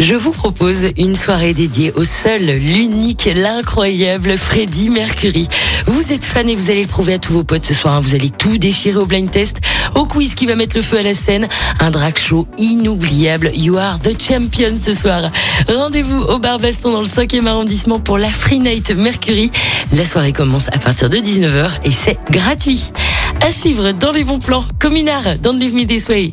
Je vous propose une soirée dédiée au seul, l'unique, l'incroyable Freddie Mercury. Vous êtes fan et vous allez le prouver à tous vos potes ce soir. hein. Vous allez tout déchirer au blind test, au quiz qui va mettre le feu à la scène. Un drag show inoubliable. You are the champion ce soir. Rendez-vous au Barbaston dans le 5e arrondissement pour la Free Night Mercury. La soirée commence à partir de 19h et c'est gratuit. À suivre dans les bons plans. Communard, don't leave me this way.